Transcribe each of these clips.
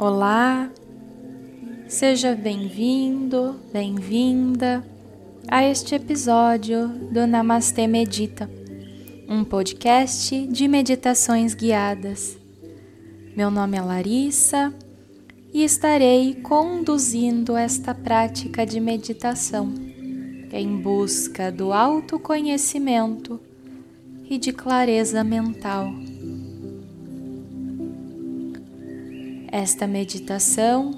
Olá, seja bem-vindo, bem-vinda a este episódio do Namastê Medita, um podcast de meditações guiadas. Meu nome é Larissa e estarei conduzindo esta prática de meditação em busca do autoconhecimento e de clareza mental. Esta meditação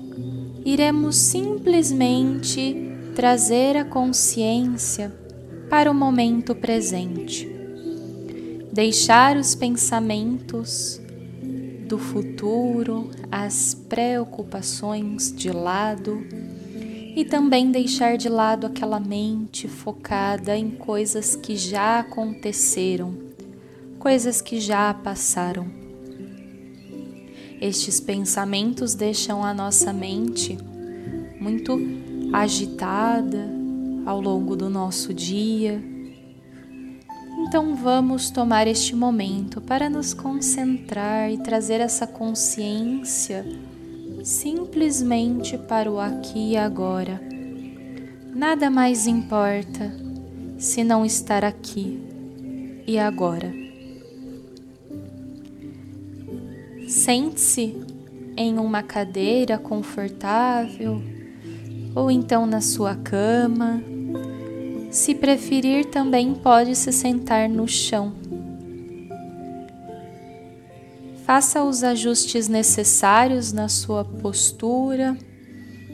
iremos simplesmente trazer a consciência para o momento presente, deixar os pensamentos do futuro, as preocupações de lado e também deixar de lado aquela mente focada em coisas que já aconteceram, coisas que já passaram. Estes pensamentos deixam a nossa mente muito agitada ao longo do nosso dia. Então vamos tomar este momento para nos concentrar e trazer essa consciência simplesmente para o aqui e agora. Nada mais importa se não estar aqui e agora. Sente-se em uma cadeira confortável ou então na sua cama. Se preferir, também pode se sentar no chão. Faça os ajustes necessários na sua postura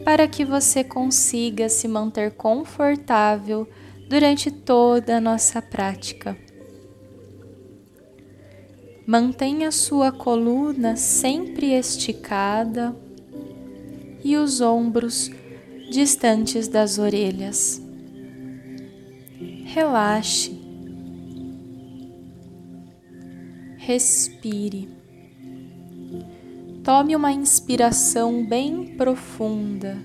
para que você consiga se manter confortável durante toda a nossa prática. Mantenha sua coluna sempre esticada e os ombros distantes das orelhas. Relaxe. Respire. Tome uma inspiração bem profunda,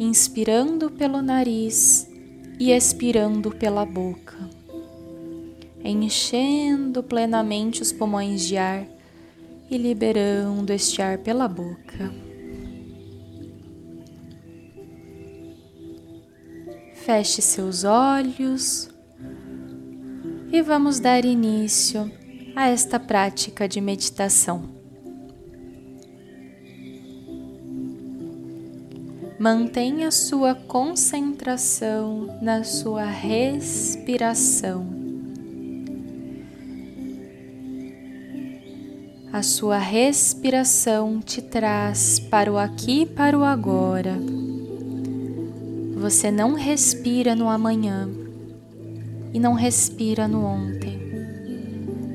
inspirando pelo nariz e expirando pela boca enchendo plenamente os pulmões de ar e liberando este ar pela boca. Feche seus olhos e vamos dar início a esta prática de meditação. Mantenha sua concentração na sua respiração. A sua respiração te traz para o aqui e para o agora. Você não respira no amanhã e não respira no ontem.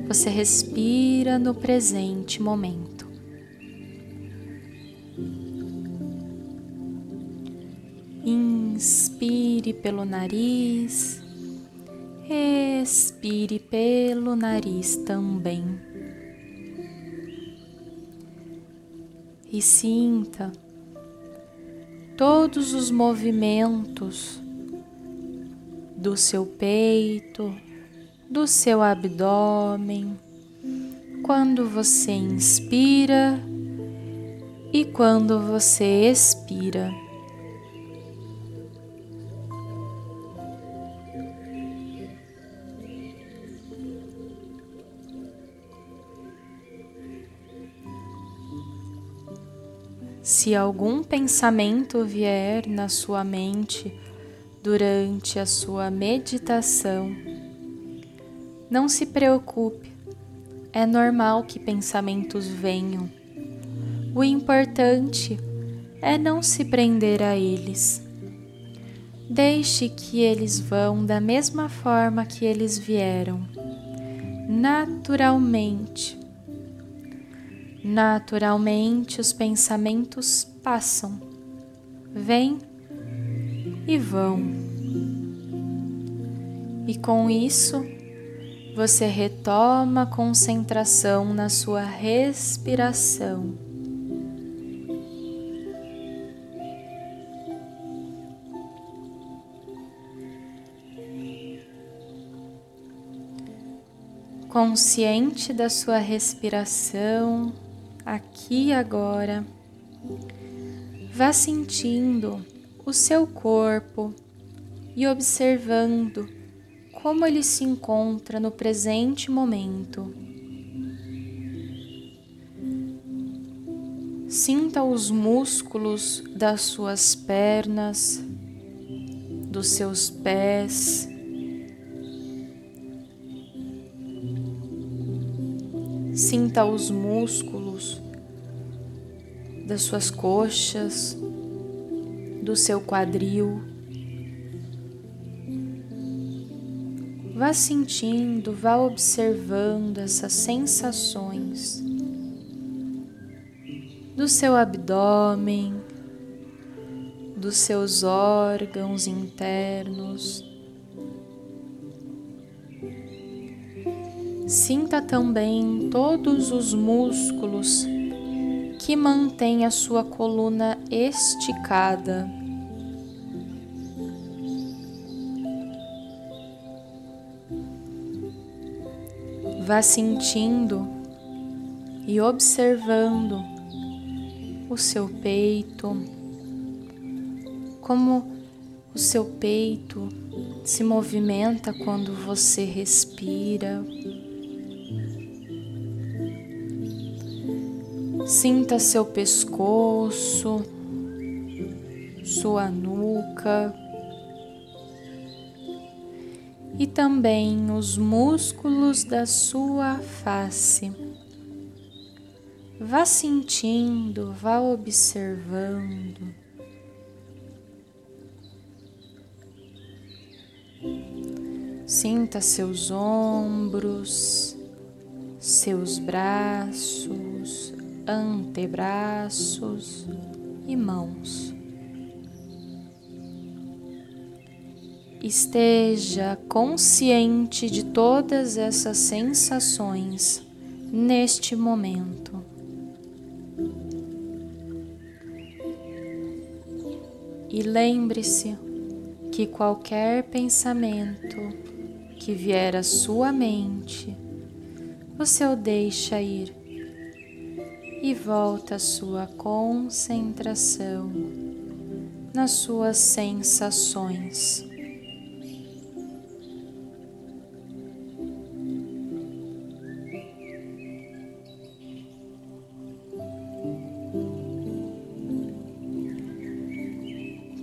Você respira no presente momento. Inspire pelo nariz, expire pelo nariz também. E sinta todos os movimentos do seu peito, do seu abdômen, quando você inspira e quando você expira. Se algum pensamento vier na sua mente durante a sua meditação, não se preocupe, é normal que pensamentos venham. O importante é não se prender a eles. Deixe que eles vão da mesma forma que eles vieram, naturalmente Naturalmente, os pensamentos passam, vêm e vão. E com isso, você retoma a concentração na sua respiração. Consciente da sua respiração, aqui e agora, Vá sentindo o seu corpo e observando como ele se encontra no presente momento. Sinta os músculos das suas pernas, dos seus pés. Sinta os músculos das suas coxas, do seu quadril. Vá sentindo, vá observando essas sensações do seu abdômen, dos seus órgãos internos. Sinta também todos os músculos que mantêm a sua coluna esticada. Vá sentindo e observando o seu peito, como o seu peito se movimenta quando você respira. Sinta seu pescoço, sua nuca e também os músculos da sua face. Vá sentindo, vá observando. Sinta seus ombros, seus braços, antebraços e mãos. Esteja consciente de todas essas sensações neste momento. E lembre-se que qualquer pensamento que vier à sua mente, você o deixa ir e volta sua concentração nas suas sensações.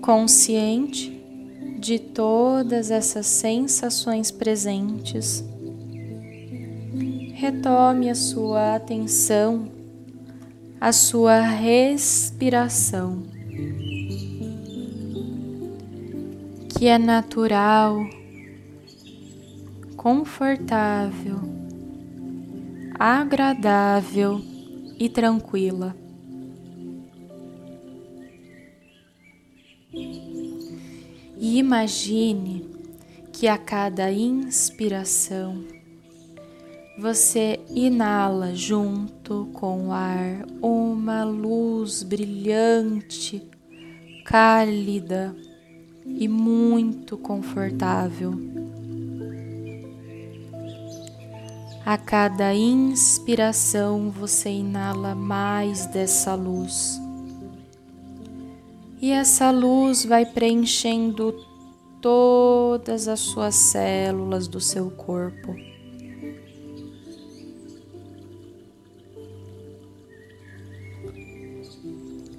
consciente de todas essas sensações presentes, retome a sua atenção à sua respiração, que é natural, confortável, agradável e tranquila. E imagine que a cada inspiração você inala junto com o ar uma luz brilhante, cálida e muito confortável. A cada inspiração você inala mais dessa luz e essa luz vai preenchendo todas as suas células do seu corpo.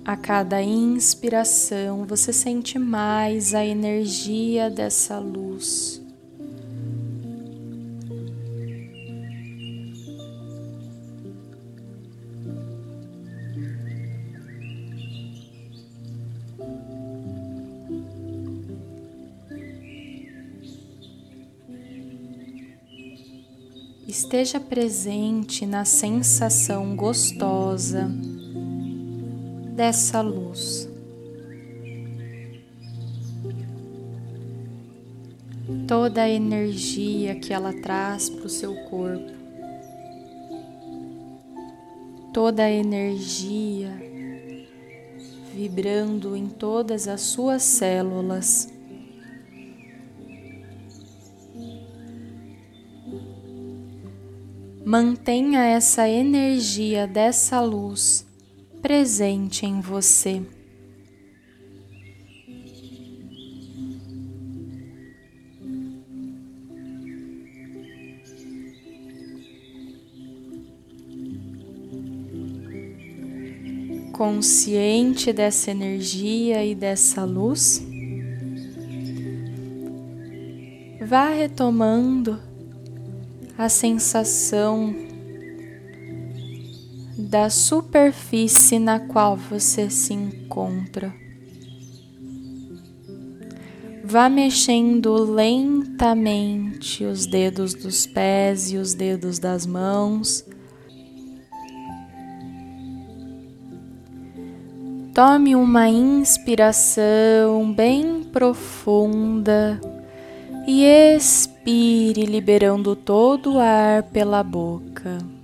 A cada inspiração, você sente mais a energia dessa luz. Esteja presente na sensação gostosa dessa luz. Toda a energia que ela traz para o seu corpo, toda a energia vibrando em todas as suas células. Mantenha essa energia dessa luz presente em você. Consciente dessa energia e dessa luz, vá retomando a sensação da superfície na qual você se encontra. Vá mexendo lentamente os dedos dos pés e os dedos das mãos. Tome uma inspiração bem profunda e expire, liberando todo o ar pela boca.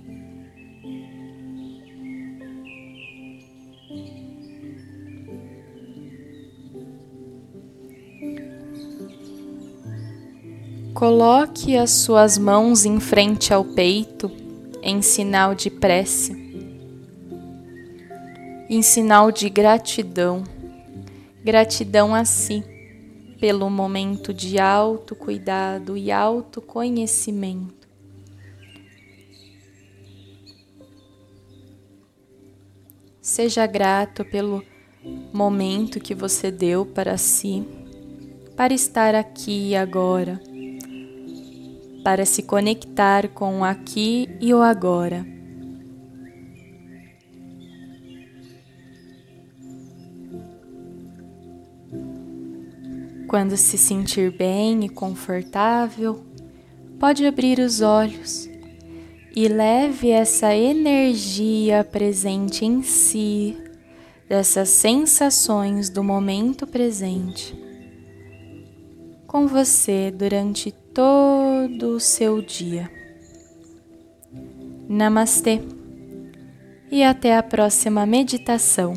Coloque as suas mãos em frente ao peito em sinal de prece, em sinal de gratidão, gratidão a si pelo momento de autocuidado e autoconhecimento. Seja grato pelo momento que você deu para si, para estar aqui e agora, para se conectar com o aqui e o agora. Quando se sentir bem e confortável, pode abrir os olhos e leve essa energia presente em si, dessas sensações do momento presente, com você durante todo o seu dia. Namastê e até a próxima meditação.